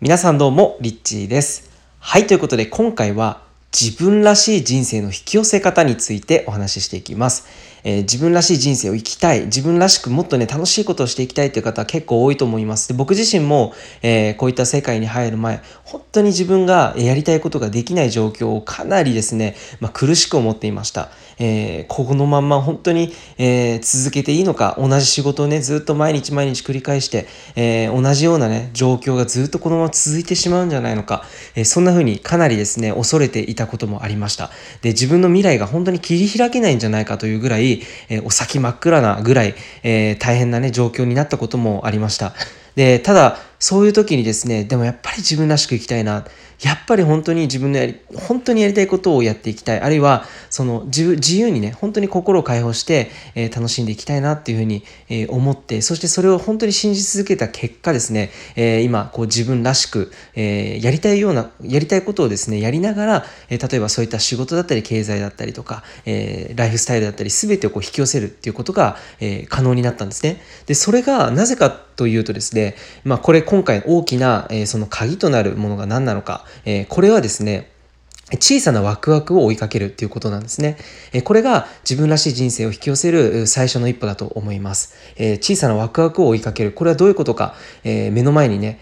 皆さんどうも、リッチーです。はい、ということで今回は自分らしい人生の引き寄せ方についてお話ししていきます。えー、自分らしい人生を生きたい、自分らしくもっとね、楽しいことをしていきたいという方は結構多いと思います。で僕自身も、えー、こういった世界に入る前、本当に自分がやりたいことができない状況をかなりですね、まあ、苦しく思っていました。えー、このまんま本当に、え続けていいのか、同じ仕事をね、ずっと毎日毎日繰り返して、え同じようなね、状況がずっとこのまま続いてしまうんじゃないのか、えそんな風にかなりですね、恐れていたこともありました。で、自分の未来が本当に切り開けないんじゃないかというぐらい、えお先真っ暗なぐらい、えー、大変なね、状況になったこともありました。で、ただ、そういう時にですね、でもやっぱり自分らしく生きたいな。やっぱり本当に自分のやり、本当にやりたいことをやっていきたい。あるいは、その自自由にね、本当に心を解放して、えー、楽しんでいきたいなっていうふうに、えー、思って、そしてそれを本当に信じ続けた結果ですね、えー、今、こう自分らしく、えやりたいような、やりたいことをですね、やりながら、え例えばそういった仕事だったり、経済だったりとか、えライフスタイルだったり、全てをこう引き寄せるっていうことが、え可能になったんですね。で、それがなぜかというとですね、まあこれ今回大きな、えその鍵となるものが何なのか、えこれはですね、小さなワクワクを追いかけるっていうことなんですね。これが自分らしい人生を引き寄せる最初の一歩だと思います。小さなワクワクを追いかける。これはどういうことか。目の前にね、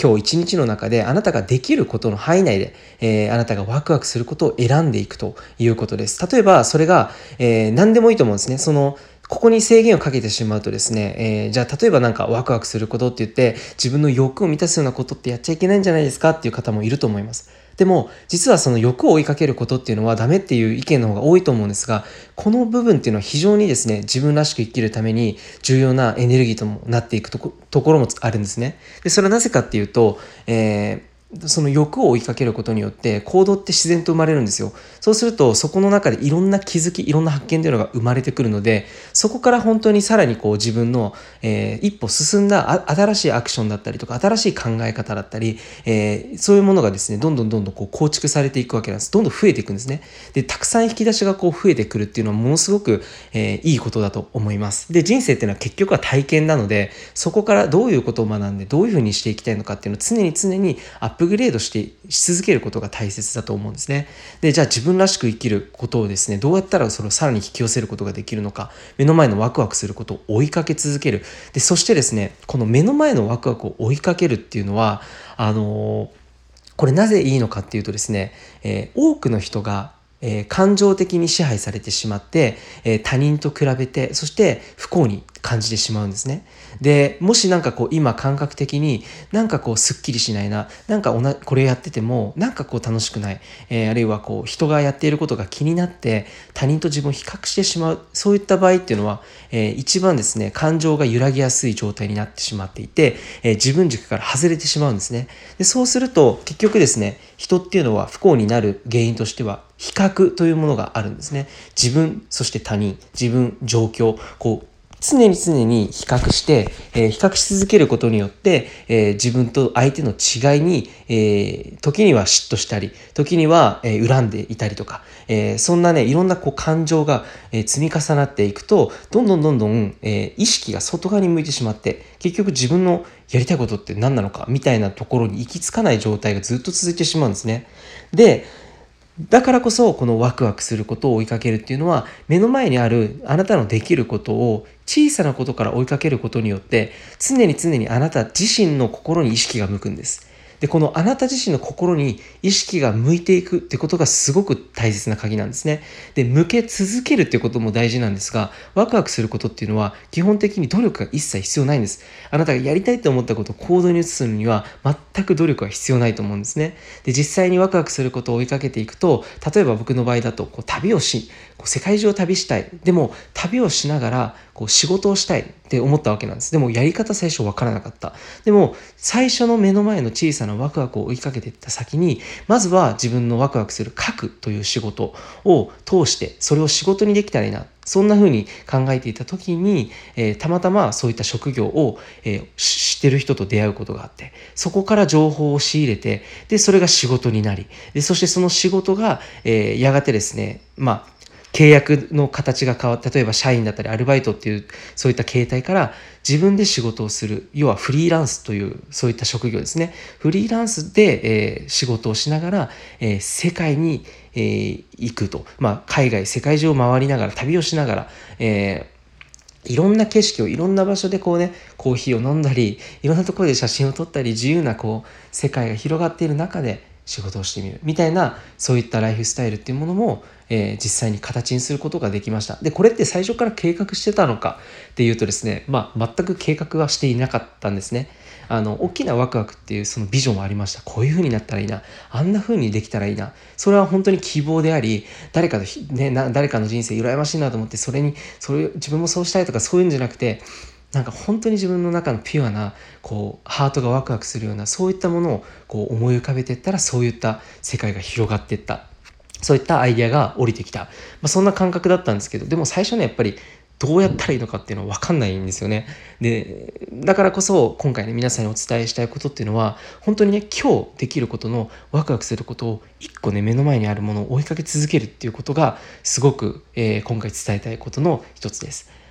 今日一日の中であなたができることの範囲内であなたがワクワクすることを選んでいくということです。例えばそれが何でもいいと思うんですね。そのここに制限をかけてしまうとですね、えー、じゃあ例えばなんかワクワクすることって言って自分の欲を満たすようなことってやっちゃいけないんじゃないですかっていう方もいると思います。でも実はその欲を追いかけることっていうのはダメっていう意見の方が多いと思うんですがこの部分っていうのは非常にですね自分らしく生きるために重要なエネルギーともなっていくところもあるんですね。でそれはなぜかっていうと、えーその欲を追いかけることによって行動って自然と生まれるんですよ。そうするとそこの中でいろんな気づきいろんな発見というのが生まれてくるのでそこから本当にさらにこう自分の、えー、一歩進んだ新しいアクションだったりとか新しい考え方だったり、えー、そういうものがですねどんどんどんどんこう構築されていくわけなんです。どんどん増えていくんですね。でたくさん引き出しがこう増えてくるっていうのはものすごく、えー、いいことだと思います。で人生っていうのは結局は体験なのでそこからどういうことを学んでどういうふうにしていきたいのかっていうのを常に常にアッププグレードしてし続けることが大切だと思うんですね。で、じゃあ自分らしく生きることをですね、どうやったらそれをさらに引き寄せることができるのか、目の前のワクワクすることを追いかけ続ける。で、そしてですね、この目の前のワクワクを追いかけるっていうのは、あのこれなぜいいのかっていうとですね、えー、多くの人がえ、感情的に支配されてしまって、え、他人と比べてそして不幸に感じてしまうんですね。でもし何かこう今感覚的になんかこうすっきりしないななんかこれやっててもなんかこう楽しくない、えー、あるいはこう人がやっていることが気になって他人と自分を比較してしまうそういった場合っていうのは、えー、一番ですね感情が揺らぎやすい状態になってしまっていて、えー、自分軸から外れてしまうんですね。でそうすると結局ですね人っていうのは不幸になる原因としては比較というものがあるんですね。自分、そして他人、自分、状況、こう、常に常に比較して、えー、比較し続けることによって、えー、自分と相手の違いに、えー、時には嫉妬したり、時には、え恨んでいたりとか、えそんなね、いろんなこう感情が、え積み重なっていくと、どんどんどんどん、え意識が外側に向いてしまって、結局自分のやりたいことって何なのかみたいなところに行き着かない状態がずっと続いてしまうんですね。で、だからこそこのワクワクすることを追いかけるっていうのは目の前にあるあなたのできることを小さなことから追いかけることによって常に常にあなた自身の心に意識が向くんです。で、このあなた自身の心に意識が向いていくってことがすごく大切な鍵なんですね。で、向け続けるってことも大事なんですが、ワクワクすることっていうのは基本的に努力が一切必要ないんです。あなたがやりたいと思ったことを行動に移すには全く努力は必要ないと思うんですね。で、実際にワクワクすることを追いかけていくと、例えば僕の場合だと、こう旅をし、世界中を旅したい。でも、旅をしながら、こう仕事をしたいって思ったわけなんです。でもやり方最初わからなかった。でも最初の目の前の小さなワクワクを追いかけていった先に、まずは自分のワクワクする書くという仕事を通して、それを仕事にできたらいいな。そんな風に考えていた時に、えー、たまたまそういった職業を、えー、知ってる人と出会うことがあって、そこから情報を仕入れて、で、それが仕事になり、でそしてその仕事が、えー、やがてですね、まあ、契約の形が変わって例えば社員だったりアルバイトっていうそういった形態から自分で仕事をする要はフリーランスというそういった職業ですね。フリーランスで、えー、仕事をしながら、えー、世界に、えー、行くと、まあ、海外世界中を回りながら旅をしながら、えーいろんな景色をいろんな場所でこうねコーヒーを飲んだりいろんなところで写真を撮ったり自由なこう世界が広がっている中で仕事をしてみる。みたいなそういったライフスタイルっていうものも、えー、実際に形にすることができました。でこれって最初から計画してたのかっていうとですねまあ全く計画はしていなかったんですね。あの大きなワクワクっていうそのビジョンもありました。こういう風になったらいいな。あんな風にできたらいいな。それは本当に希望であり誰かの、ね、誰かの人生羨ましいなと思ってそれにそれ自分もそうしたいとかそういうんじゃなくてなんか本当に自分の中のピュアなこうハートがワクワクするようなそういったものをこう思い浮かべていったらそういった世界が広がっていったそういったアイデアが降りてきた、まあ、そんな感覚だったんですけどでも最初ねやっぱりどうやったらいいのかっていうのは分かんないんですよね。でだからこそ今回ね皆さんにお伝えしたいことっていうのは本当にね今日できることのワクワクすることを一個ね目の前にあるものを追いかけ続けるっていうことがすごく、えー、今回伝えたいことの一つです。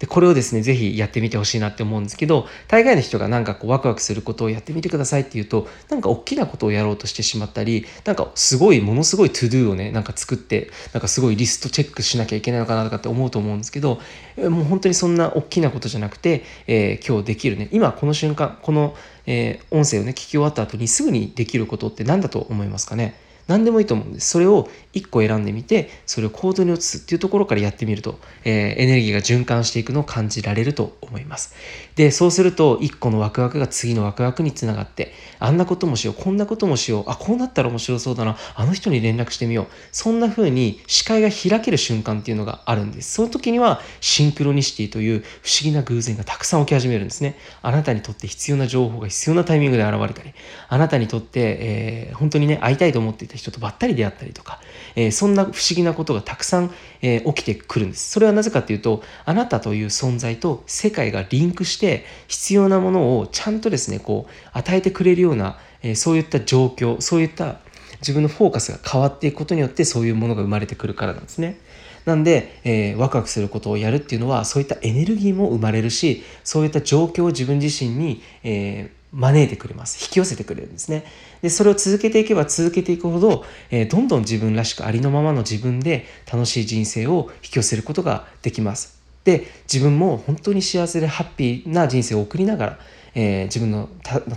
で、これをですね、ぜひやってみてほしいなって思うんですけど、大概の人がなんかこうワクワクすることをやってみてくださいっていうと、なんか大きなことをやろうとしてしまったり、なんかすごい、ものすごいトゥドゥをね、なんか作って、なんかすごいリストチェックしなきゃいけないのかなとかって思うと思うんですけど、もう本当にそんな大きなことじゃなくて、えー、今日できるね、今この瞬間、この、えー、音声をね、聞き終わった後にすぐにできることって何だと思いますかね？何でもいいと思うんです。それを1個選んでみて、それを行動に移すっていうところからやってみると、えー、エネルギーが循環していくのを感じられると思います。で、そうすると、1個のワクワクが次のワクワクにつながって、あんなこともしよう、こんなこともしよう、あ、こうなったら面白そうだな、あの人に連絡してみよう。そんな風に視界が開ける瞬間っていうのがあるんです。その時には、シンクロニシティという不思議な偶然がたくさん起き始めるんですね。あなたにとって必要な情報が必要なタイミングで現れたり、あなたにとって、えー、本当にね、会いたいと思っていた人とばったり出会ったりとか、えー、そんな不思議なことがたくさん、えー、起きてくるんです。それはなぜかっていうと、あなたという存在と世界がリンクして必要なものをちゃんとですね、こう与えてくれるような、えー、そういった状況、そういった自分のフォーカスが変わっていくことによってそういうものが生まれてくるからなんですね。なんで、えー、ワクワクすることをやるっていうのはそういったエネルギーも生まれるしそういった状況を自分自身に、えー、招いてくれます。引き寄せてくれるんですね。で、それを続けていけば続けていくほど、えー、どんどん自分らしくありのままの自分で楽しい人生を引き寄せることができます。で、自分も本当に幸せでハッピーな人生を送りながら、えー、自分の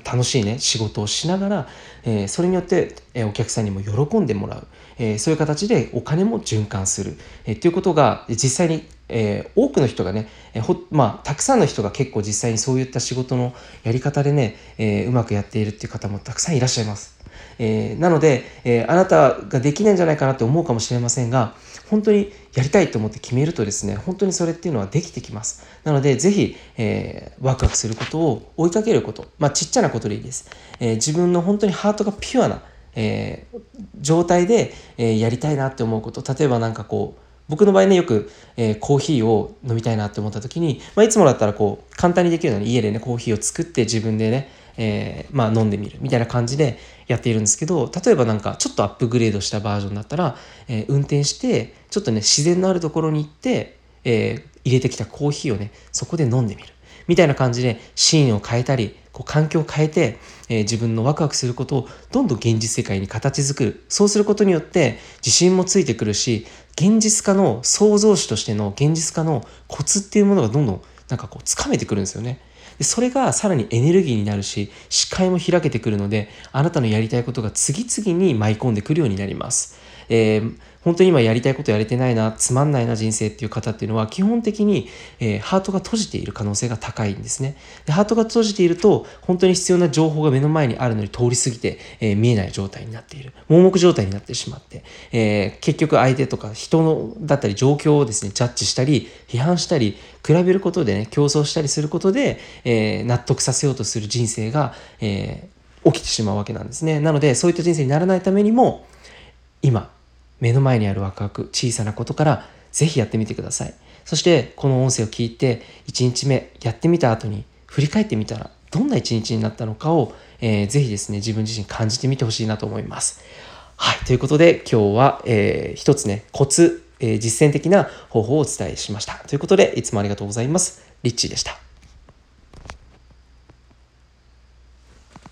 楽しいね仕事をしながら、えー、それによって、え、お客さんにも喜んでもらう、えそういう形でお金も循環する、えということが実際にえー、多くの人がね、えー、まあ、たくさんの人が結構実際にそういった仕事のやり方でね、えー、うまくやっているっていう方もたくさんいらっしゃいます。えなので、えあなたができないんじゃないかなって思うかもしれませんが、本当にやりたいと思って決めるとですね、本当にそれっていうのはできてきます。なので、ぜひ、えワクワクすることを追いかけること、まあ、ちっちゃなことでいいです。え自分の本当にハートがピュアな、え状態で、えやりたいなって思うこと、例えばなんかこう、僕の場合ねよく、えー、コーヒーを飲みたいなって思った時に、まあ、いつもだったらこう簡単にできるように家でねコーヒーを作って自分でね、えー、まあ、飲んでみるみたいな感じでやっているんですけど例えばなんかちょっとアップグレードしたバージョンだったら、えー、運転してちょっとね自然のあるところに行って、え入れてきたコーヒーをねそこで飲んでみるみたいな感じでシーンを変えたりこう環境を変えて、えー、自分のワクワクすることをどんどん現実世界に形作る。そうすることによって自信もついてくるし現実化の創造主としての現実化のコツっていうものがどんどんなんかこう掴めてくるんですよね。でそれがさらにエネルギーになるし視界も開けてくるのであなたのやりたいことが次々に舞い込んでくるようになります。えー本当に今やりたいことやれてないな、つまんないな人生っていう方っていうのは基本的に、えー、ハートが閉じている可能性が高いんですねで。ハートが閉じていると本当に必要な情報が目の前にあるのに通り過ぎて、えー、見えない状態になっている。盲目状態になってしまって、えー、結局相手とか人のだったり状況をですね、ジャッジしたり、批判したり、比べることでね、競争したりすることで、え納得させようとする人生が、え起きてしまうわけなんですね。なので、そういった人生にならないためにも、今、目の前にあるワクワク小さなことからぜひやってみてくださいそしてこの音声を聞いて1日目やってみた後に振り返ってみたらどんな一日になったのかを、えー、ぜひですね自分自身感じてみてほしいなと思いますはいということで今日は、えー、一つねコツえー実践的な方法をお伝えしました。ということで、いつもありがとうございます。リッチーでした。